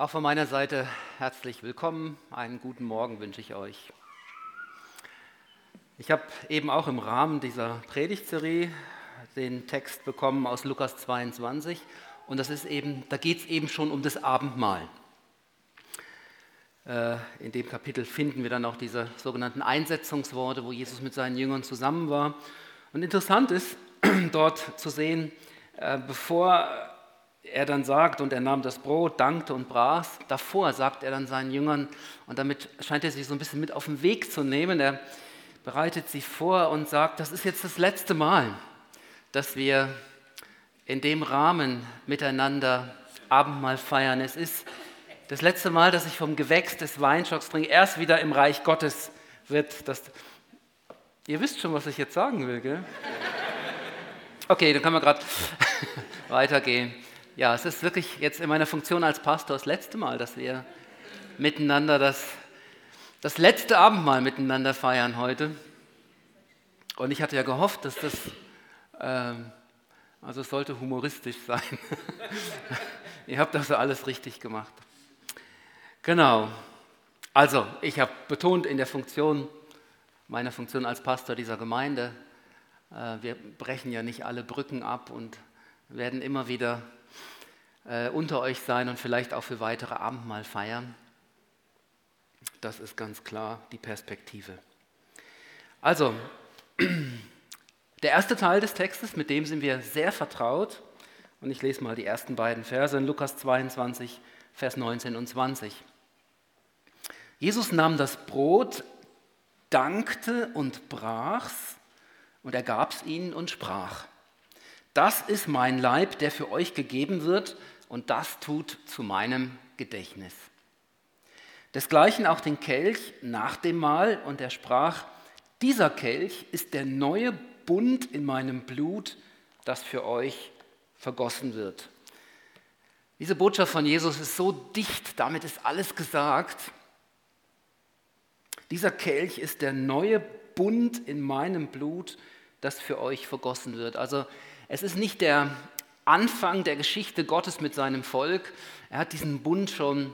Auch von meiner Seite herzlich willkommen. Einen guten Morgen wünsche ich euch. Ich habe eben auch im Rahmen dieser Predigtserie den Text bekommen aus Lukas 22 und das ist eben, da geht es eben schon um das Abendmahl. Äh, in dem Kapitel finden wir dann auch diese sogenannten Einsetzungsworte, wo Jesus mit seinen Jüngern zusammen war. Und interessant ist dort zu sehen, äh, bevor er dann sagt, und er nahm das Brot, dankte und brach, davor sagt er dann seinen Jüngern, und damit scheint er sich so ein bisschen mit auf den Weg zu nehmen, er bereitet sie vor und sagt, das ist jetzt das letzte Mal, dass wir in dem Rahmen miteinander Abendmahl feiern. Es ist das letzte Mal, dass ich vom Gewächs des Weinstocks trinke. Erst wieder im Reich Gottes wird das. Ihr wisst schon, was ich jetzt sagen will, gell? Okay, dann können wir gerade weitergehen. Ja, es ist wirklich jetzt in meiner Funktion als Pastor das letzte Mal, dass wir miteinander das, das letzte Abendmahl miteinander feiern heute. Und ich hatte ja gehofft, dass das, ähm, also es sollte humoristisch sein. Ihr habt also alles richtig gemacht. Genau. Also, ich habe betont in der Funktion, meiner Funktion als Pastor dieser Gemeinde, äh, wir brechen ja nicht alle Brücken ab und werden immer wieder äh, unter euch sein und vielleicht auch für weitere Abendmahl feiern. Das ist ganz klar die Perspektive. Also, der erste Teil des Textes, mit dem sind wir sehr vertraut. Und ich lese mal die ersten beiden Verse in Lukas 22, Vers 19 und 20. Jesus nahm das Brot, dankte und brach's und er gab's ihnen und sprach, das ist mein Leib, der für euch gegeben wird und das tut zu meinem Gedächtnis. Desgleichen auch den Kelch nach dem Mahl und er sprach, dieser Kelch ist der neue Bund in meinem Blut, das für euch vergossen wird. Diese Botschaft von Jesus ist so dicht, damit ist alles gesagt. Dieser Kelch ist der neue Bund in meinem Blut, das für euch vergossen wird. Also es ist nicht der Anfang der Geschichte Gottes mit seinem Volk. Er hat diesen Bund schon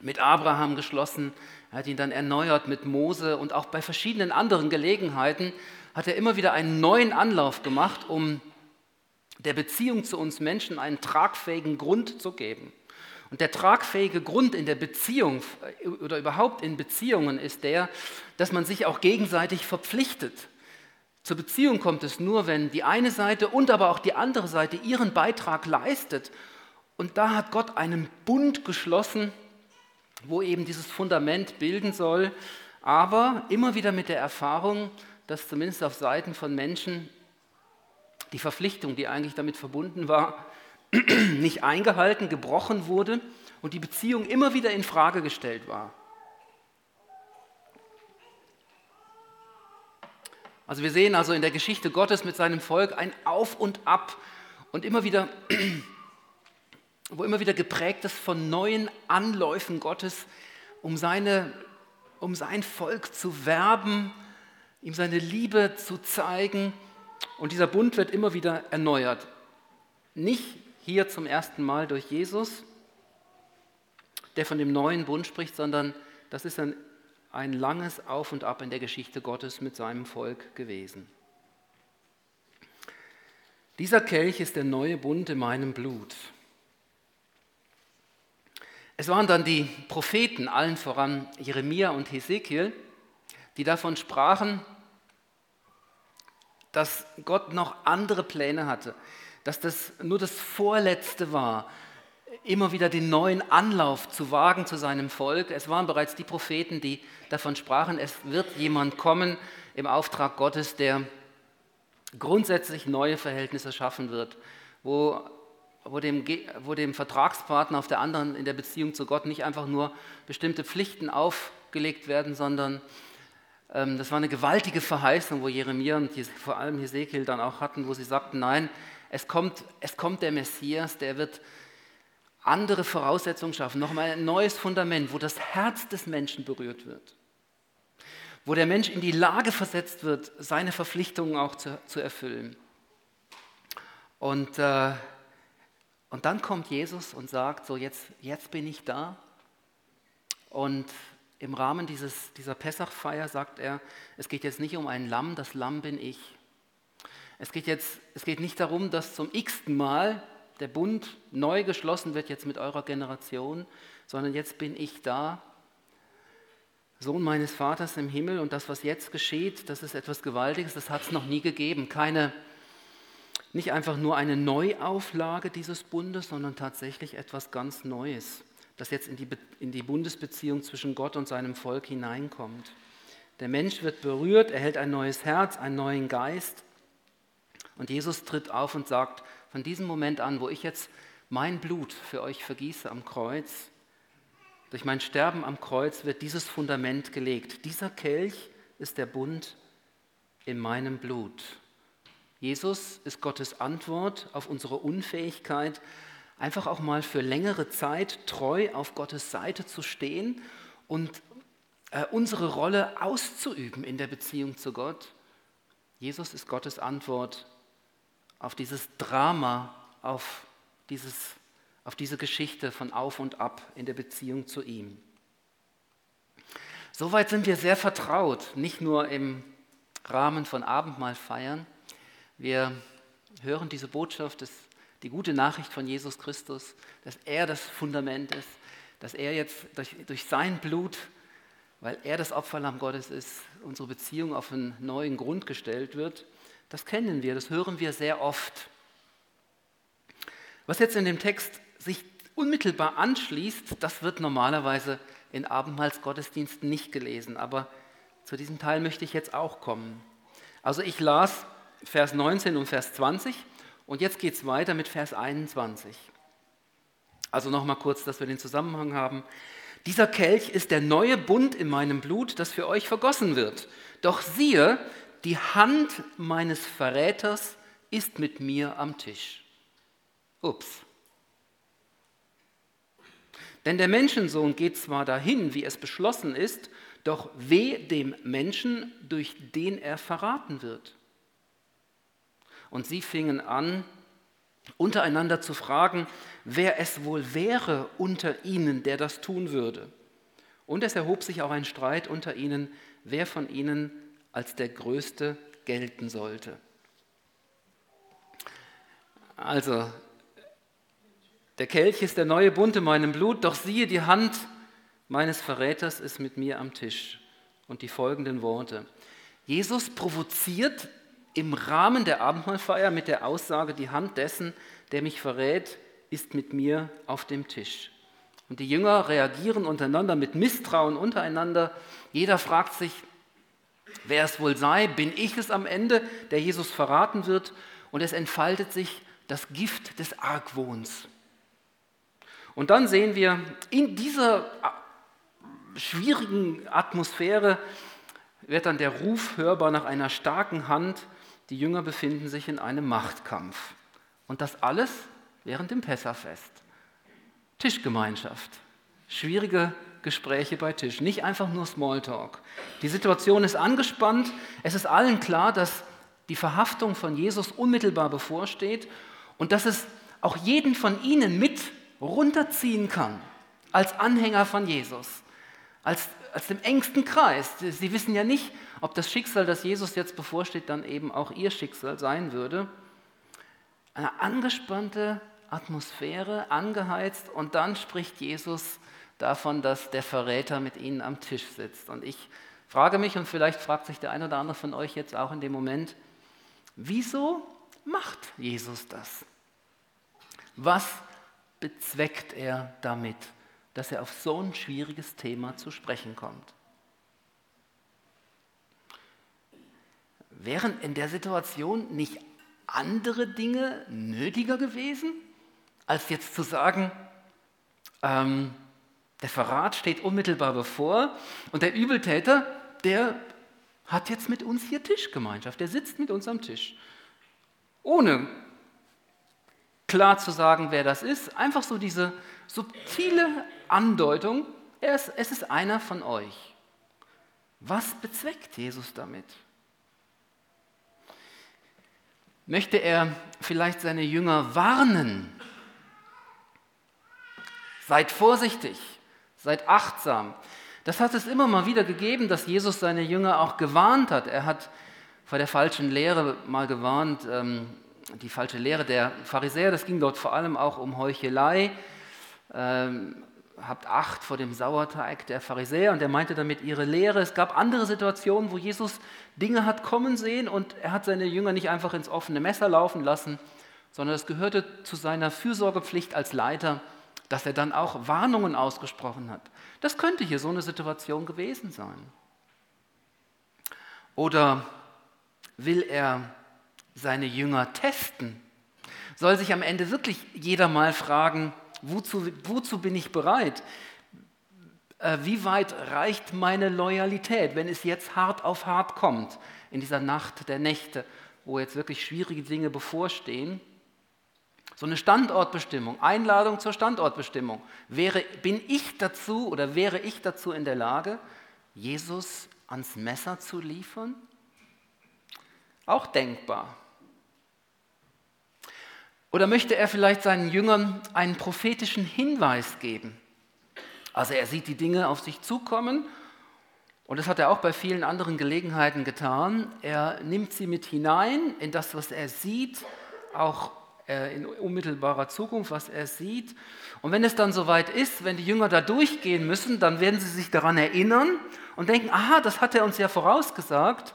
mit Abraham geschlossen, er hat ihn dann erneuert mit Mose und auch bei verschiedenen anderen Gelegenheiten hat er immer wieder einen neuen Anlauf gemacht, um der Beziehung zu uns Menschen einen tragfähigen Grund zu geben. Und der tragfähige Grund in der Beziehung oder überhaupt in Beziehungen ist der, dass man sich auch gegenseitig verpflichtet. Zur Beziehung kommt es nur, wenn die eine Seite und aber auch die andere Seite ihren Beitrag leistet. Und da hat Gott einen Bund geschlossen, wo eben dieses Fundament bilden soll, aber immer wieder mit der Erfahrung, dass zumindest auf Seiten von Menschen die Verpflichtung, die eigentlich damit verbunden war, nicht eingehalten, gebrochen wurde und die Beziehung immer wieder in Frage gestellt war. Also wir sehen also in der Geschichte Gottes mit seinem Volk ein Auf und Ab und immer wieder, wo immer wieder geprägt ist von neuen Anläufen Gottes, um, seine, um sein Volk zu werben, ihm seine Liebe zu zeigen. Und dieser Bund wird immer wieder erneuert. Nicht hier zum ersten Mal durch Jesus, der von dem neuen Bund spricht, sondern das ist ein ein langes Auf und Ab in der Geschichte Gottes mit seinem Volk gewesen. Dieser Kelch ist der neue Bund in meinem Blut. Es waren dann die Propheten, allen voran Jeremia und Hesekiel, die davon sprachen, dass Gott noch andere Pläne hatte, dass das nur das Vorletzte war, immer wieder den neuen Anlauf zu wagen zu seinem Volk. Es waren bereits die Propheten, die davon sprachen, es wird jemand kommen im Auftrag Gottes, der grundsätzlich neue Verhältnisse schaffen wird, wo, wo, dem, wo dem Vertragspartner auf der anderen in der Beziehung zu Gott nicht einfach nur bestimmte Pflichten aufgelegt werden, sondern ähm, das war eine gewaltige Verheißung, wo Jeremia und vor allem Hesekiel dann auch hatten, wo sie sagten, nein, es kommt, es kommt der Messias, der wird andere Voraussetzungen schaffen, nochmal ein neues Fundament, wo das Herz des Menschen berührt wird, wo der Mensch in die Lage versetzt wird, seine Verpflichtungen auch zu, zu erfüllen. Und äh, Und dann kommt Jesus und sagt, so jetzt, jetzt bin ich da. Und im Rahmen dieses, dieser Pessachfeier sagt er, es geht jetzt nicht um ein Lamm, das Lamm bin ich. Es geht jetzt, es geht nicht darum, dass zum x-ten Mal der Bund neu geschlossen wird jetzt mit eurer Generation, sondern jetzt bin ich da, Sohn meines Vaters im Himmel und das, was jetzt geschieht, das ist etwas Gewaltiges, das hat es noch nie gegeben. Keine, nicht einfach nur eine Neuauflage dieses Bundes, sondern tatsächlich etwas ganz Neues das jetzt in die, in die Bundesbeziehung zwischen Gott und seinem Volk hineinkommt. Der Mensch wird berührt, erhält ein neues Herz, einen neuen Geist. Und Jesus tritt auf und sagt, von diesem Moment an, wo ich jetzt mein Blut für euch vergieße am Kreuz, durch mein Sterben am Kreuz wird dieses Fundament gelegt. Dieser Kelch ist der Bund in meinem Blut. Jesus ist Gottes Antwort auf unsere Unfähigkeit, einfach auch mal für längere Zeit treu auf Gottes Seite zu stehen und äh, unsere Rolle auszuüben in der Beziehung zu Gott. Jesus ist Gottes Antwort auf dieses Drama, auf, dieses, auf diese Geschichte von Auf und Ab in der Beziehung zu ihm. Soweit sind wir sehr vertraut, nicht nur im Rahmen von Abendmahlfeiern. Wir hören diese Botschaft des die gute Nachricht von Jesus Christus, dass er das Fundament ist, dass er jetzt durch, durch sein Blut, weil er das Opferlamm Gottes ist, unsere Beziehung auf einen neuen Grund gestellt wird. Das kennen wir, das hören wir sehr oft. Was jetzt in dem Text sich unmittelbar anschließt, das wird normalerweise in Abendmahlsgottesdiensten nicht gelesen, aber zu diesem Teil möchte ich jetzt auch kommen. Also ich las Vers 19 und Vers 20 und jetzt geht es weiter mit Vers 21. Also nochmal kurz, dass wir den Zusammenhang haben. Dieser Kelch ist der neue Bund in meinem Blut, das für euch vergossen wird. Doch siehe, die Hand meines Verräters ist mit mir am Tisch. Ups. Denn der Menschensohn geht zwar dahin, wie es beschlossen ist, doch weh dem Menschen, durch den er verraten wird. Und sie fingen an, untereinander zu fragen, wer es wohl wäre unter ihnen, der das tun würde. Und es erhob sich auch ein Streit unter ihnen, wer von ihnen als der Größte gelten sollte. Also, der Kelch ist der neue Bund in meinem Blut, doch siehe, die Hand meines Verräters ist mit mir am Tisch. Und die folgenden Worte. Jesus provoziert im Rahmen der Abendmahlfeier mit der Aussage, die Hand dessen, der mich verrät, ist mit mir auf dem Tisch. Und die Jünger reagieren untereinander mit Misstrauen untereinander. Jeder fragt sich, wer es wohl sei, bin ich es am Ende, der Jesus verraten wird? Und es entfaltet sich das Gift des Argwohns. Und dann sehen wir in dieser schwierigen Atmosphäre wird dann der Ruf hörbar nach einer starken Hand, die Jünger befinden sich in einem Machtkampf. Und das alles während dem Pessafest. Tischgemeinschaft. Schwierige Gespräche bei Tisch, nicht einfach nur Smalltalk. Die Situation ist angespannt. Es ist allen klar, dass die Verhaftung von Jesus unmittelbar bevorsteht und dass es auch jeden von ihnen mit runterziehen kann als Anhänger von Jesus, als, als dem engsten Kreis. Sie wissen ja nicht, ob das Schicksal, das Jesus jetzt bevorsteht, dann eben auch ihr Schicksal sein würde. Eine angespannte Atmosphäre, angeheizt und dann spricht Jesus davon, dass der Verräter mit ihnen am Tisch sitzt. Und ich frage mich, und vielleicht fragt sich der eine oder andere von euch jetzt auch in dem Moment, wieso macht Jesus das? Was bezweckt er damit, dass er auf so ein schwieriges Thema zu sprechen kommt? Wären in der Situation nicht andere Dinge nötiger gewesen, als jetzt zu sagen, ähm, der Verrat steht unmittelbar bevor und der Übeltäter, der hat jetzt mit uns hier Tischgemeinschaft, der sitzt mit uns am Tisch. Ohne klar zu sagen, wer das ist, einfach so diese subtile Andeutung, es ist einer von euch. Was bezweckt Jesus damit? Möchte er vielleicht seine Jünger warnen seid vorsichtig, seid achtsam. Das hat es immer mal wieder gegeben, dass Jesus seine Jünger auch gewarnt hat. Er hat vor der falschen Lehre mal gewarnt, ähm, die falsche Lehre der Pharisäer, das ging dort vor allem auch um Heuchelei. Ähm, habt Acht vor dem Sauerteig der Pharisäer und er meinte damit ihre Lehre. Es gab andere Situationen, wo Jesus Dinge hat kommen sehen und er hat seine Jünger nicht einfach ins offene Messer laufen lassen, sondern es gehörte zu seiner Fürsorgepflicht als Leiter, dass er dann auch Warnungen ausgesprochen hat. Das könnte hier so eine Situation gewesen sein. Oder will er seine Jünger testen? Soll sich am Ende wirklich jeder mal fragen, wozu, wozu bin ich bereit? Äh, wie weit reicht meine Loyalität, wenn es jetzt hart auf hart kommt, in dieser Nacht der Nächte, wo jetzt wirklich schwierige Dinge bevorstehen? So eine Standortbestimmung, Einladung zur Standortbestimmung. Wäre, bin ich dazu oder wäre ich dazu in der Lage, Jesus ans Messer zu liefern? Auch denkbar. Oder möchte er vielleicht seinen Jüngern einen prophetischen Hinweis geben? Also er sieht die Dinge auf sich zukommen und das hat er auch bei vielen anderen Gelegenheiten getan. Er nimmt sie mit hinein in das, was er sieht, auch äh, in unmittelbarer Zukunft, was er sieht. Und wenn es dann soweit ist, wenn die Jünger da durchgehen müssen, dann werden sie sich daran erinnern und denken, aha, das hat er uns ja vorausgesagt.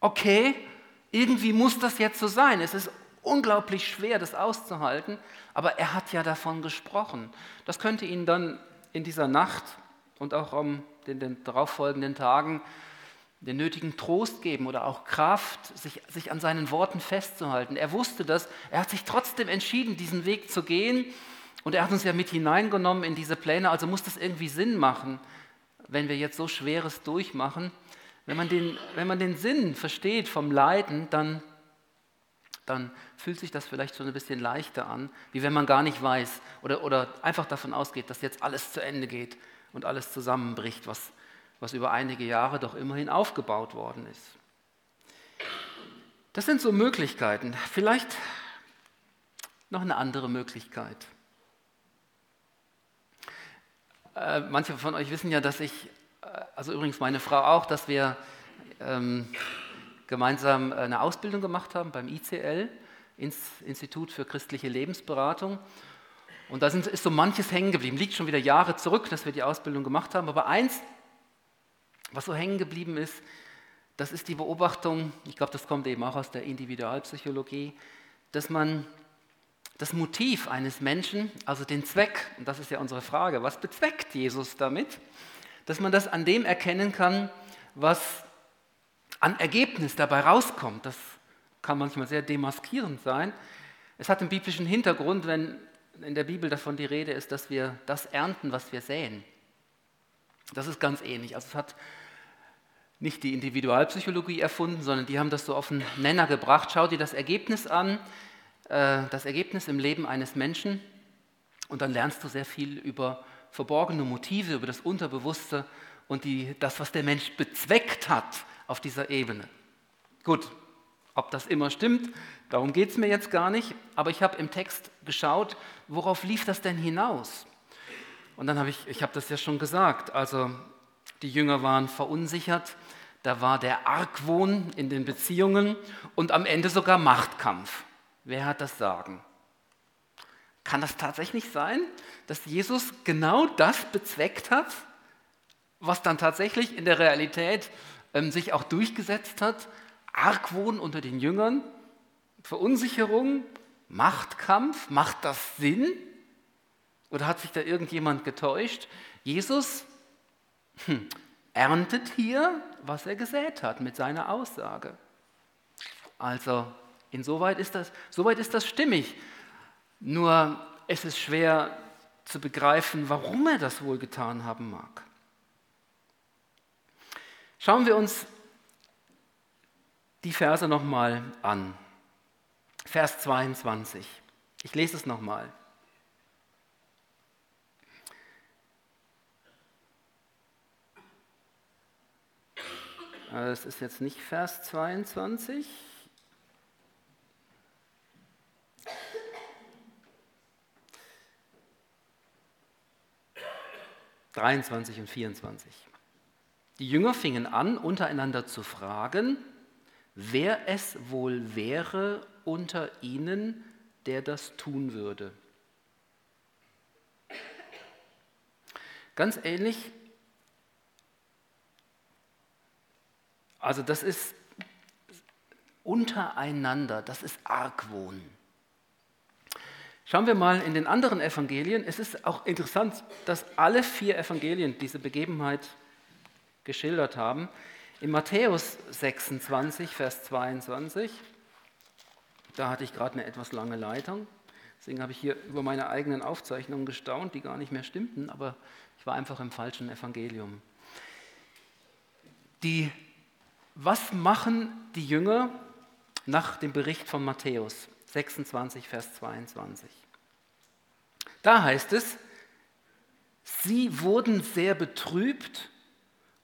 Okay, irgendwie muss das jetzt so sein. Es ist unglaublich schwer, das auszuhalten, aber er hat ja davon gesprochen. Das könnte Ihnen dann in dieser Nacht und auch in den darauffolgenden Tagen den nötigen Trost geben oder auch Kraft, sich, sich an seinen Worten festzuhalten. Er wusste das, er hat sich trotzdem entschieden, diesen Weg zu gehen und er hat uns ja mit hineingenommen in diese Pläne, also muss das irgendwie Sinn machen, wenn wir jetzt so Schweres durchmachen. Wenn man den, wenn man den Sinn versteht vom Leiden, dann, dann fühlt sich das vielleicht schon ein bisschen leichter an, wie wenn man gar nicht weiß oder, oder einfach davon ausgeht, dass jetzt alles zu Ende geht und alles zusammenbricht, was, was über einige Jahre doch immerhin aufgebaut worden ist. Das sind so Möglichkeiten. Vielleicht noch eine andere Möglichkeit. Äh, manche von euch wissen ja, dass ich, äh, also übrigens meine Frau auch, dass wir ähm, gemeinsam eine Ausbildung gemacht haben beim ICL, Institut für christliche Lebensberatung. Und da sind, ist so manches hängen geblieben. Liegt schon wieder Jahre zurück, dass wir die Ausbildung gemacht haben. Aber eins was so hängen geblieben ist, das ist die Beobachtung, ich glaube, das kommt eben auch aus der Individualpsychologie, dass man das Motiv eines Menschen, also den Zweck, und das ist ja unsere Frage, was bezweckt Jesus damit, dass man das an dem erkennen kann, was an Ergebnis dabei rauskommt. Das kann manchmal sehr demaskierend sein. Es hat einen biblischen Hintergrund, wenn in der Bibel davon die Rede ist, dass wir das ernten, was wir säen. Das ist ganz ähnlich. Also es hat nicht die Individualpsychologie erfunden, sondern die haben das so auf den Nenner gebracht. Schau dir das Ergebnis an, äh, das Ergebnis im Leben eines Menschen und dann lernst du sehr viel über verborgene Motive, über das Unterbewusste und die, das, was der Mensch bezweckt hat auf dieser Ebene. Gut, ob das immer stimmt, darum geht es mir jetzt gar nicht, aber ich habe im Text geschaut, worauf lief das denn hinaus? Und dann habe ich, ich habe das ja schon gesagt, also die Jünger waren verunsichert, da war der Argwohn in den Beziehungen und am Ende sogar Machtkampf. Wer hat das Sagen? Kann das tatsächlich sein, dass Jesus genau das bezweckt hat, was dann tatsächlich in der Realität ähm, sich auch durchgesetzt hat? Argwohn unter den Jüngern, Verunsicherung, Machtkampf, macht das Sinn? Oder hat sich da irgendjemand getäuscht? Jesus hm, erntet hier, was er gesät hat mit seiner Aussage. Also insoweit ist das, soweit ist das stimmig. Nur es ist schwer zu begreifen, warum er das wohl getan haben mag. Schauen wir uns die Verse nochmal an. Vers 22. Ich lese es nochmal. Es ist jetzt nicht Vers 22. 23 und 24. Die Jünger fingen an, untereinander zu fragen, wer es wohl wäre unter ihnen, der das tun würde. Ganz ähnlich, also das ist untereinander, das ist Argwohn. Schauen wir mal in den anderen Evangelien. Es ist auch interessant, dass alle vier Evangelien diese Begebenheit geschildert haben. In Matthäus 26, Vers 22, da hatte ich gerade eine etwas lange Leitung. Deswegen habe ich hier über meine eigenen Aufzeichnungen gestaunt, die gar nicht mehr stimmten, aber ich war einfach im falschen Evangelium. Die, was machen die Jünger nach dem Bericht von Matthäus? 26, Vers 22. Da heißt es, sie wurden sehr betrübt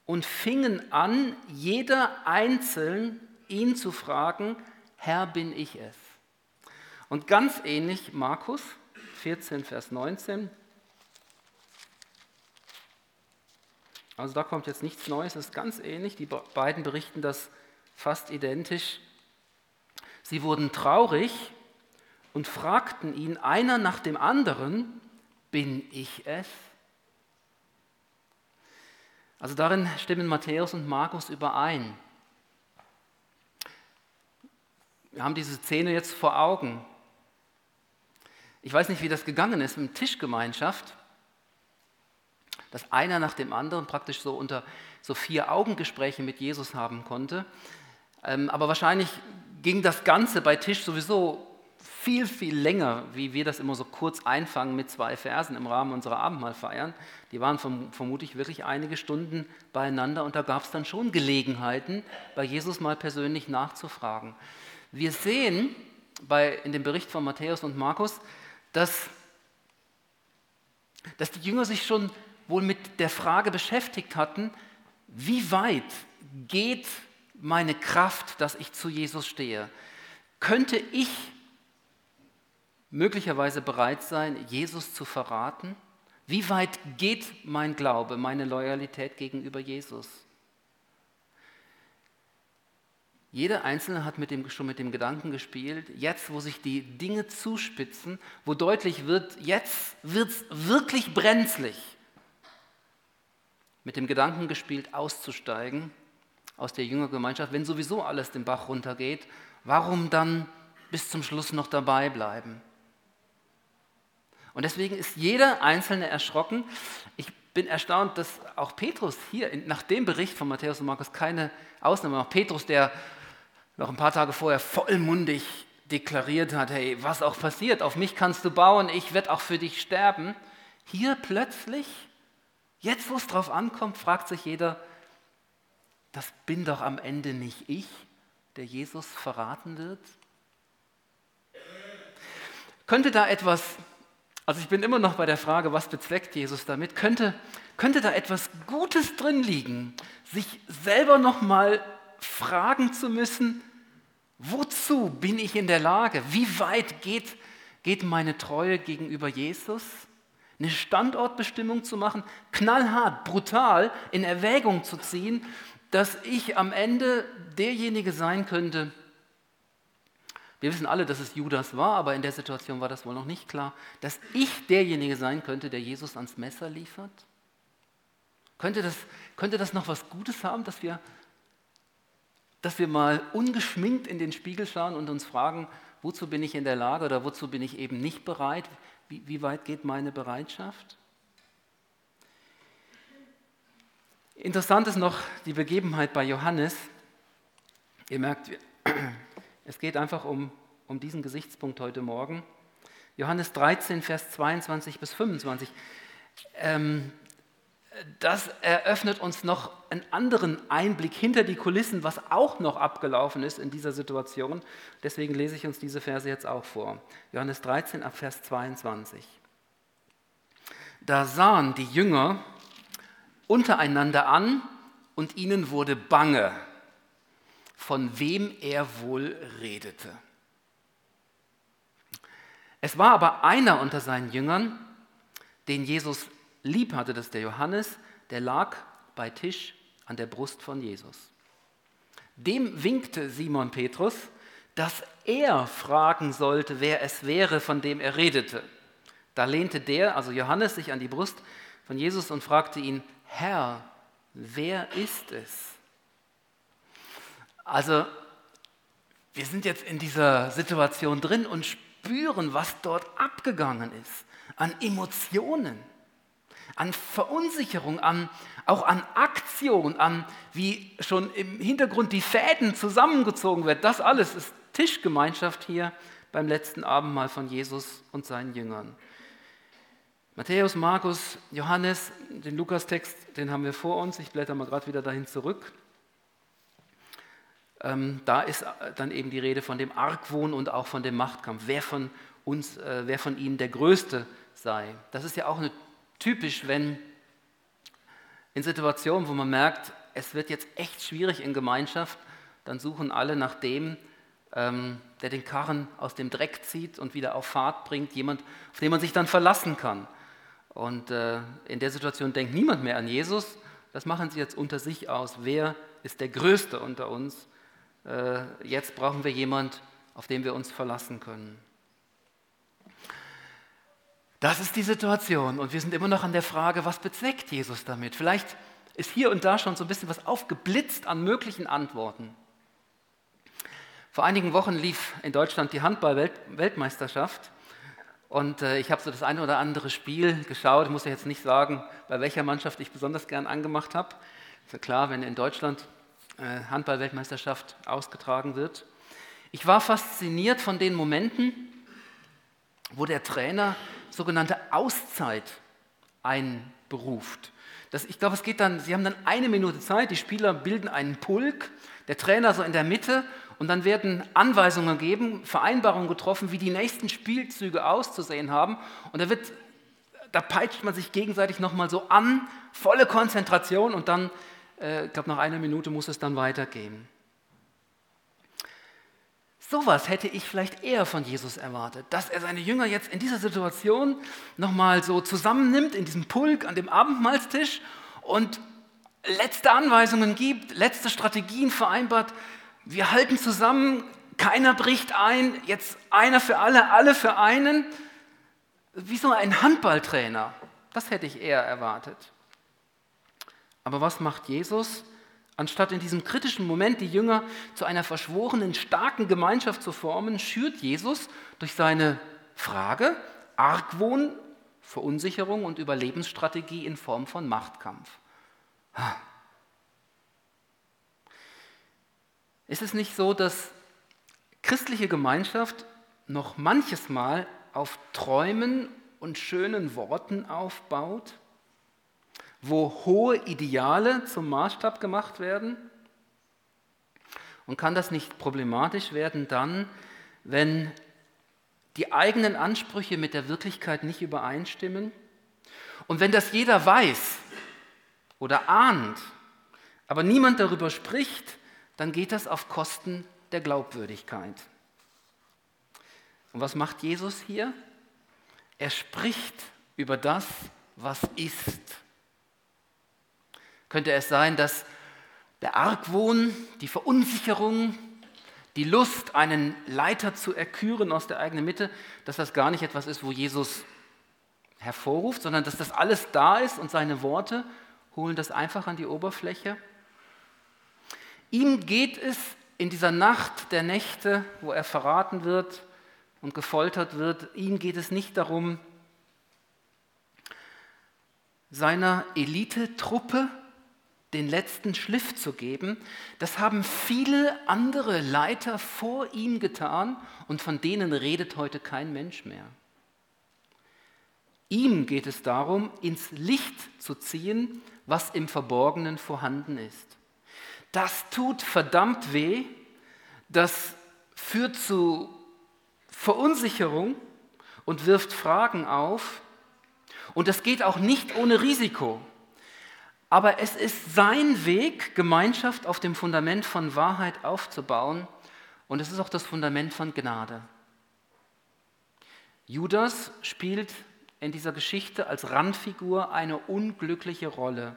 und fingen an, jeder einzeln ihn zu fragen, Herr bin ich es. Und ganz ähnlich Markus 14, Vers 19. Also da kommt jetzt nichts Neues, es ist ganz ähnlich. Die beiden berichten das fast identisch. Sie wurden traurig und fragten ihn einer nach dem anderen, bin ich es? Also darin stimmen Matthäus und Markus überein. Wir haben diese Szene jetzt vor Augen. Ich weiß nicht, wie das gegangen ist mit Tischgemeinschaft, dass einer nach dem anderen praktisch so unter so vier Augengespräche mit Jesus haben konnte. Ähm, aber wahrscheinlich ging das Ganze bei Tisch sowieso viel, viel länger, wie wir das immer so kurz einfangen mit zwei Versen im Rahmen unserer Abendmahlfeiern. Die waren vermutlich wirklich einige Stunden beieinander und da gab es dann schon Gelegenheiten, bei Jesus mal persönlich nachzufragen. Wir sehen bei, in dem Bericht von Matthäus und Markus, dass, dass die Jünger sich schon wohl mit der Frage beschäftigt hatten, wie weit geht meine Kraft, dass ich zu Jesus stehe? Könnte ich möglicherweise bereit sein, Jesus zu verraten? Wie weit geht mein Glaube, meine Loyalität gegenüber Jesus? Jeder Einzelne hat mit dem, schon mit dem Gedanken gespielt, jetzt wo sich die Dinge zuspitzen, wo deutlich wird, jetzt wird es wirklich brenzlig, mit dem Gedanken gespielt, auszusteigen aus der Jüngergemeinschaft, wenn sowieso alles den Bach runtergeht, warum dann bis zum Schluss noch dabei bleiben? Und deswegen ist jeder Einzelne erschrocken. Ich bin erstaunt, dass auch Petrus hier nach dem Bericht von Matthäus und Markus keine Ausnahme macht. Petrus, der noch ein paar Tage vorher vollmundig deklariert hat, hey, was auch passiert, auf mich kannst du bauen, ich werde auch für dich sterben. Hier plötzlich, jetzt wo es drauf ankommt, fragt sich jeder, das bin doch am Ende nicht ich, der Jesus verraten wird? Könnte da etwas also ich bin immer noch bei der Frage, was bezweckt Jesus damit? Könnte, könnte da etwas Gutes drin liegen, sich selber nochmal fragen zu müssen, wozu bin ich in der Lage? Wie weit geht, geht meine Treue gegenüber Jesus? Eine Standortbestimmung zu machen, knallhart, brutal in Erwägung zu ziehen, dass ich am Ende derjenige sein könnte, wir wissen alle, dass es Judas war, aber in der Situation war das wohl noch nicht klar, dass ich derjenige sein könnte, der Jesus ans Messer liefert. Könnte das, könnte das noch was Gutes haben, dass wir, dass wir mal ungeschminkt in den Spiegel schauen und uns fragen, wozu bin ich in der Lage oder wozu bin ich eben nicht bereit? Wie, wie weit geht meine Bereitschaft? Interessant ist noch die Begebenheit bei Johannes. Ihr merkt, es geht einfach um, um diesen Gesichtspunkt heute Morgen. Johannes 13, Vers 22 bis 25. Ähm, das eröffnet uns noch einen anderen Einblick hinter die Kulissen, was auch noch abgelaufen ist in dieser Situation. Deswegen lese ich uns diese Verse jetzt auch vor. Johannes 13 ab Vers 22. Da sahen die Jünger untereinander an und ihnen wurde bange von wem er wohl redete. Es war aber einer unter seinen Jüngern, den Jesus lieb hatte, dass der Johannes, der lag bei Tisch an der Brust von Jesus. Dem winkte Simon Petrus, dass er fragen sollte, wer es wäre, von dem er redete. Da lehnte der, also Johannes, sich an die Brust von Jesus und fragte ihn, Herr, wer ist es? Also wir sind jetzt in dieser Situation drin und spüren, was dort abgegangen ist an Emotionen, an Verunsicherung, an, auch an Aktion, an wie schon im Hintergrund die Fäden zusammengezogen werden. Das alles ist Tischgemeinschaft hier beim letzten Abendmahl von Jesus und seinen Jüngern. Matthäus, Markus, Johannes, den Lukas-Text, den haben wir vor uns. Ich blätter mal gerade wieder dahin zurück. Ähm, da ist dann eben die Rede von dem Argwohn und auch von dem Machtkampf. Wer von uns, äh, wer von ihnen der Größte sei. Das ist ja auch eine, typisch, wenn in Situationen, wo man merkt, es wird jetzt echt schwierig in Gemeinschaft, dann suchen alle nach dem, ähm, der den Karren aus dem Dreck zieht und wieder auf Fahrt bringt, jemand, auf den man sich dann verlassen kann. Und äh, in der Situation denkt niemand mehr an Jesus. Das machen sie jetzt unter sich aus. Wer ist der Größte unter uns? Äh, jetzt brauchen wir jemand, auf den wir uns verlassen können. Das ist die Situation. Und wir sind immer noch an der Frage, was bezweckt Jesus damit? Vielleicht ist hier und da schon so ein bisschen was aufgeblitzt an möglichen Antworten. Vor einigen Wochen lief in Deutschland die Handball-Weltmeisterschaft. Und äh, ich habe so das eine oder andere Spiel geschaut. Ich muss ja jetzt nicht sagen, bei welcher Mannschaft ich besonders gern angemacht habe. Ist ja klar, wenn in Deutschland äh, Handball-Weltmeisterschaft ausgetragen wird. Ich war fasziniert von den Momenten, wo der Trainer sogenannte Auszeit einberuft. Das, ich glaube, es geht dann, Sie haben dann eine Minute Zeit, die Spieler bilden einen Pulk, der Trainer so in der Mitte und dann werden Anweisungen gegeben, Vereinbarungen getroffen, wie die nächsten Spielzüge auszusehen haben. Und da, wird, da peitscht man sich gegenseitig nochmal so an, volle Konzentration und dann, äh, ich glaube, nach einer Minute muss es dann weitergehen. Sowas hätte ich vielleicht eher von Jesus erwartet, dass er seine Jünger jetzt in dieser Situation nochmal so zusammennimmt, in diesem Pulk an dem Abendmahlstisch und letzte Anweisungen gibt, letzte Strategien vereinbart, wir halten zusammen, keiner bricht ein, jetzt einer für alle, alle für einen. Wie so ein Handballtrainer. Das hätte ich eher erwartet. Aber was macht Jesus? Anstatt in diesem kritischen Moment die Jünger zu einer verschworenen, starken Gemeinschaft zu formen, schürt Jesus durch seine Frage Argwohn, Verunsicherung und Überlebensstrategie in Form von Machtkampf. Ist es nicht so, dass christliche Gemeinschaft noch manches Mal auf Träumen und schönen Worten aufbaut, wo hohe Ideale zum Maßstab gemacht werden? Und kann das nicht problematisch werden dann, wenn die eigenen Ansprüche mit der Wirklichkeit nicht übereinstimmen? Und wenn das jeder weiß oder ahnt, aber niemand darüber spricht, dann geht das auf Kosten der Glaubwürdigkeit. Und was macht Jesus hier? Er spricht über das, was ist. Könnte es sein, dass der Argwohn, die Verunsicherung, die Lust, einen Leiter zu erküren aus der eigenen Mitte, dass das gar nicht etwas ist, wo Jesus hervorruft, sondern dass das alles da ist und seine Worte holen das einfach an die Oberfläche? Ihm geht es in dieser Nacht der Nächte, wo er verraten wird und gefoltert wird, ihm geht es nicht darum, seiner Elitetruppe den letzten Schliff zu geben. Das haben viele andere Leiter vor ihm getan und von denen redet heute kein Mensch mehr. Ihm geht es darum, ins Licht zu ziehen, was im Verborgenen vorhanden ist. Das tut verdammt weh, das führt zu Verunsicherung und wirft Fragen auf. Und das geht auch nicht ohne Risiko. Aber es ist sein Weg, Gemeinschaft auf dem Fundament von Wahrheit aufzubauen. Und es ist auch das Fundament von Gnade. Judas spielt in dieser Geschichte als Randfigur eine unglückliche Rolle.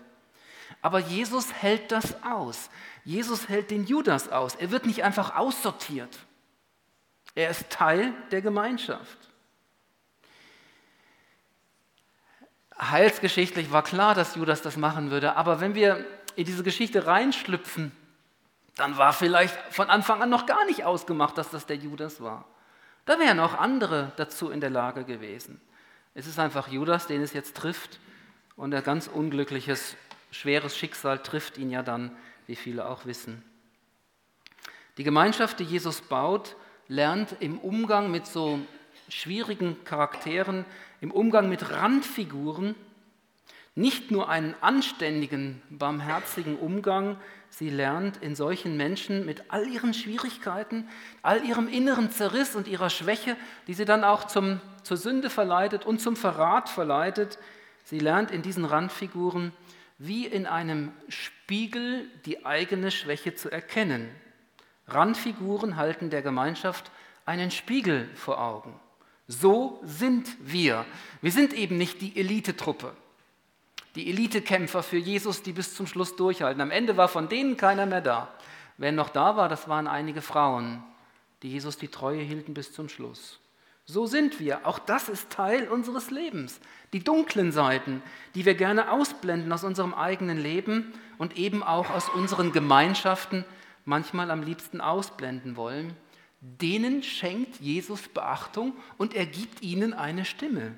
Aber Jesus hält das aus. Jesus hält den Judas aus. Er wird nicht einfach aussortiert. Er ist Teil der Gemeinschaft. Heilsgeschichtlich war klar, dass Judas das machen würde, aber wenn wir in diese Geschichte reinschlüpfen, dann war vielleicht von Anfang an noch gar nicht ausgemacht, dass das der Judas war. Da wären auch andere dazu in der Lage gewesen. Es ist einfach Judas, den es jetzt trifft und ein ganz unglückliches, schweres Schicksal trifft ihn ja dann, wie viele auch wissen. Die Gemeinschaft, die Jesus baut, lernt im Umgang mit so schwierigen Charakteren, im Umgang mit Randfiguren, nicht nur einen anständigen, barmherzigen Umgang, sie lernt in solchen Menschen mit all ihren Schwierigkeiten, all ihrem inneren Zerriss und ihrer Schwäche, die sie dann auch zum, zur Sünde verleitet und zum Verrat verleitet, sie lernt in diesen Randfiguren wie in einem Spiegel die eigene Schwäche zu erkennen. Randfiguren halten der Gemeinschaft einen Spiegel vor Augen. So sind wir. Wir sind eben nicht die Elitetruppe, die Elitekämpfer für Jesus, die bis zum Schluss durchhalten. Am Ende war von denen keiner mehr da. Wer noch da war, das waren einige Frauen, die Jesus die Treue hielten bis zum Schluss. So sind wir. Auch das ist Teil unseres Lebens. Die dunklen Seiten, die wir gerne ausblenden aus unserem eigenen Leben und eben auch aus unseren Gemeinschaften manchmal am liebsten ausblenden wollen denen schenkt Jesus Beachtung und er gibt ihnen eine Stimme.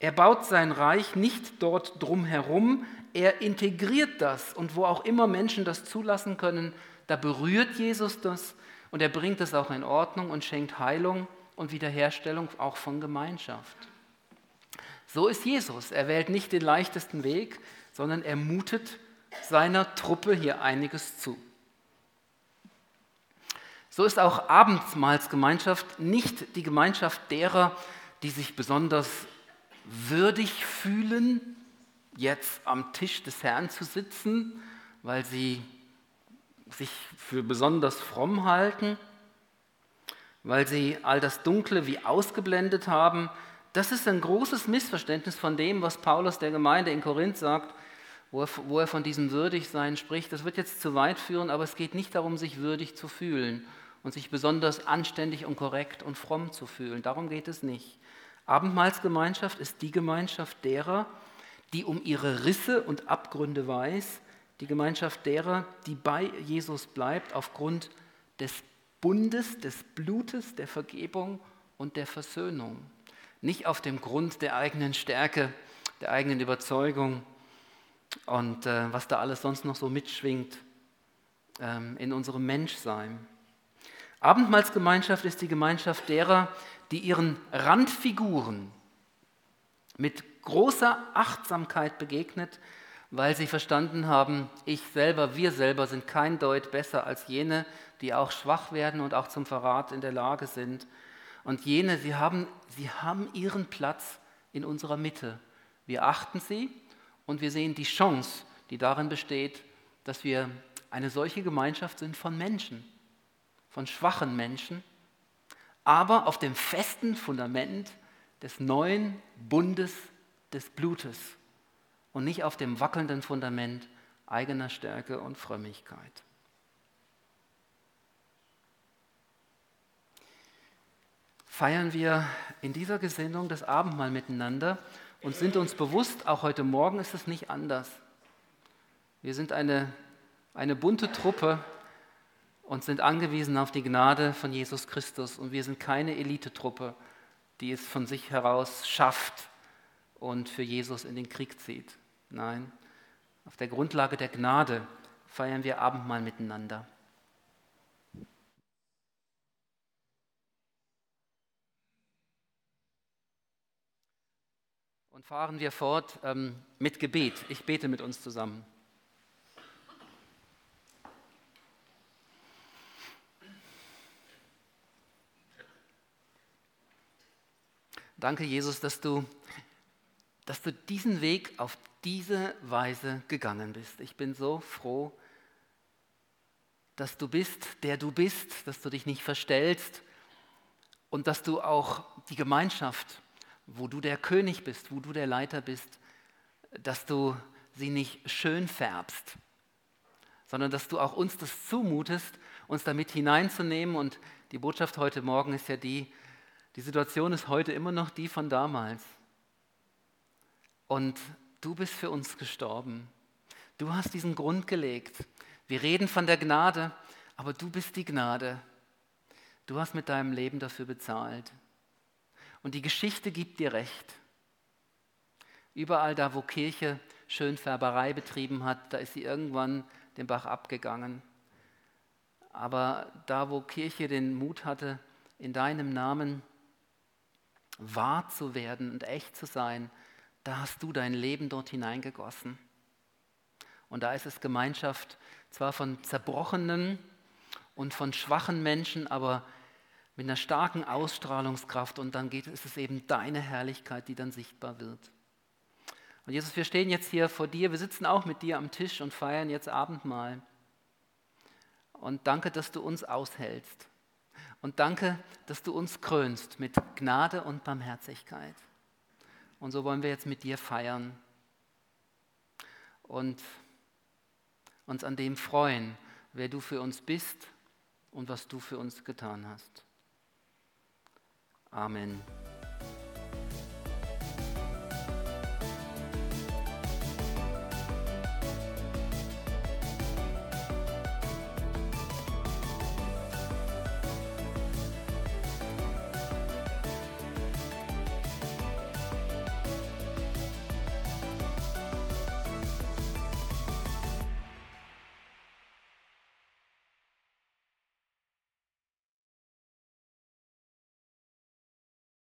Er baut sein Reich nicht dort drumherum, er integriert das und wo auch immer Menschen das zulassen können, da berührt Jesus das und er bringt es auch in Ordnung und schenkt Heilung und Wiederherstellung auch von Gemeinschaft. So ist Jesus. Er wählt nicht den leichtesten Weg, sondern er mutet seiner Truppe hier einiges zu. So ist auch Abendmahlsgemeinschaft nicht die Gemeinschaft derer, die sich besonders würdig fühlen, jetzt am Tisch des Herrn zu sitzen, weil sie sich für besonders fromm halten, weil sie all das Dunkle wie ausgeblendet haben. Das ist ein großes Missverständnis von dem, was Paulus der Gemeinde in Korinth sagt, wo er, wo er von diesem Würdigsein spricht. Das wird jetzt zu weit führen, aber es geht nicht darum, sich würdig zu fühlen und sich besonders anständig und korrekt und fromm zu fühlen. Darum geht es nicht. Abendmahlsgemeinschaft ist die Gemeinschaft derer, die um ihre Risse und Abgründe weiß, die Gemeinschaft derer, die bei Jesus bleibt aufgrund des Bundes, des Blutes, der Vergebung und der Versöhnung. Nicht auf dem Grund der eigenen Stärke, der eigenen Überzeugung und äh, was da alles sonst noch so mitschwingt ähm, in unserem Menschsein. Abendmahlsgemeinschaft ist die Gemeinschaft derer, die ihren Randfiguren mit großer Achtsamkeit begegnet, weil sie verstanden haben, ich selber, wir selber sind kein Deut besser als jene, die auch schwach werden und auch zum Verrat in der Lage sind. Und jene, sie haben, sie haben ihren Platz in unserer Mitte. Wir achten sie und wir sehen die Chance, die darin besteht, dass wir eine solche Gemeinschaft sind von Menschen von schwachen Menschen, aber auf dem festen Fundament des neuen Bundes des Blutes und nicht auf dem wackelnden Fundament eigener Stärke und Frömmigkeit. Feiern wir in dieser Gesinnung das Abendmahl miteinander und sind uns bewusst, auch heute Morgen ist es nicht anders. Wir sind eine, eine bunte Truppe, und sind angewiesen auf die Gnade von Jesus Christus. Und wir sind keine Elitetruppe, die es von sich heraus schafft und für Jesus in den Krieg zieht. Nein, auf der Grundlage der Gnade feiern wir Abendmahl miteinander. Und fahren wir fort ähm, mit Gebet. Ich bete mit uns zusammen. Danke, Jesus, dass du, dass du diesen Weg auf diese Weise gegangen bist. Ich bin so froh, dass du bist, der du bist, dass du dich nicht verstellst und dass du auch die Gemeinschaft wo du der König bist, wo du der Leiter bist, dass du sie nicht schön färbst, sondern dass du auch uns das zumutest, uns damit hineinzunehmen. Und die Botschaft heute Morgen ist ja die, die Situation ist heute immer noch die von damals. Und du bist für uns gestorben. Du hast diesen Grund gelegt. Wir reden von der Gnade, aber du bist die Gnade. Du hast mit deinem Leben dafür bezahlt. Und die Geschichte gibt dir recht. Überall da, wo Kirche Schönfärberei betrieben hat, da ist sie irgendwann den Bach abgegangen. Aber da, wo Kirche den Mut hatte, in deinem Namen wahr zu werden und echt zu sein, da hast du dein Leben dort hineingegossen. Und da ist es Gemeinschaft zwar von zerbrochenen und von schwachen Menschen, aber mit einer starken Ausstrahlungskraft und dann geht, ist es eben deine Herrlichkeit, die dann sichtbar wird. Und Jesus, wir stehen jetzt hier vor dir, wir sitzen auch mit dir am Tisch und feiern jetzt Abendmahl. Und danke, dass du uns aushältst. Und danke, dass du uns krönst mit Gnade und Barmherzigkeit. Und so wollen wir jetzt mit dir feiern und uns an dem freuen, wer du für uns bist und was du für uns getan hast. Amen.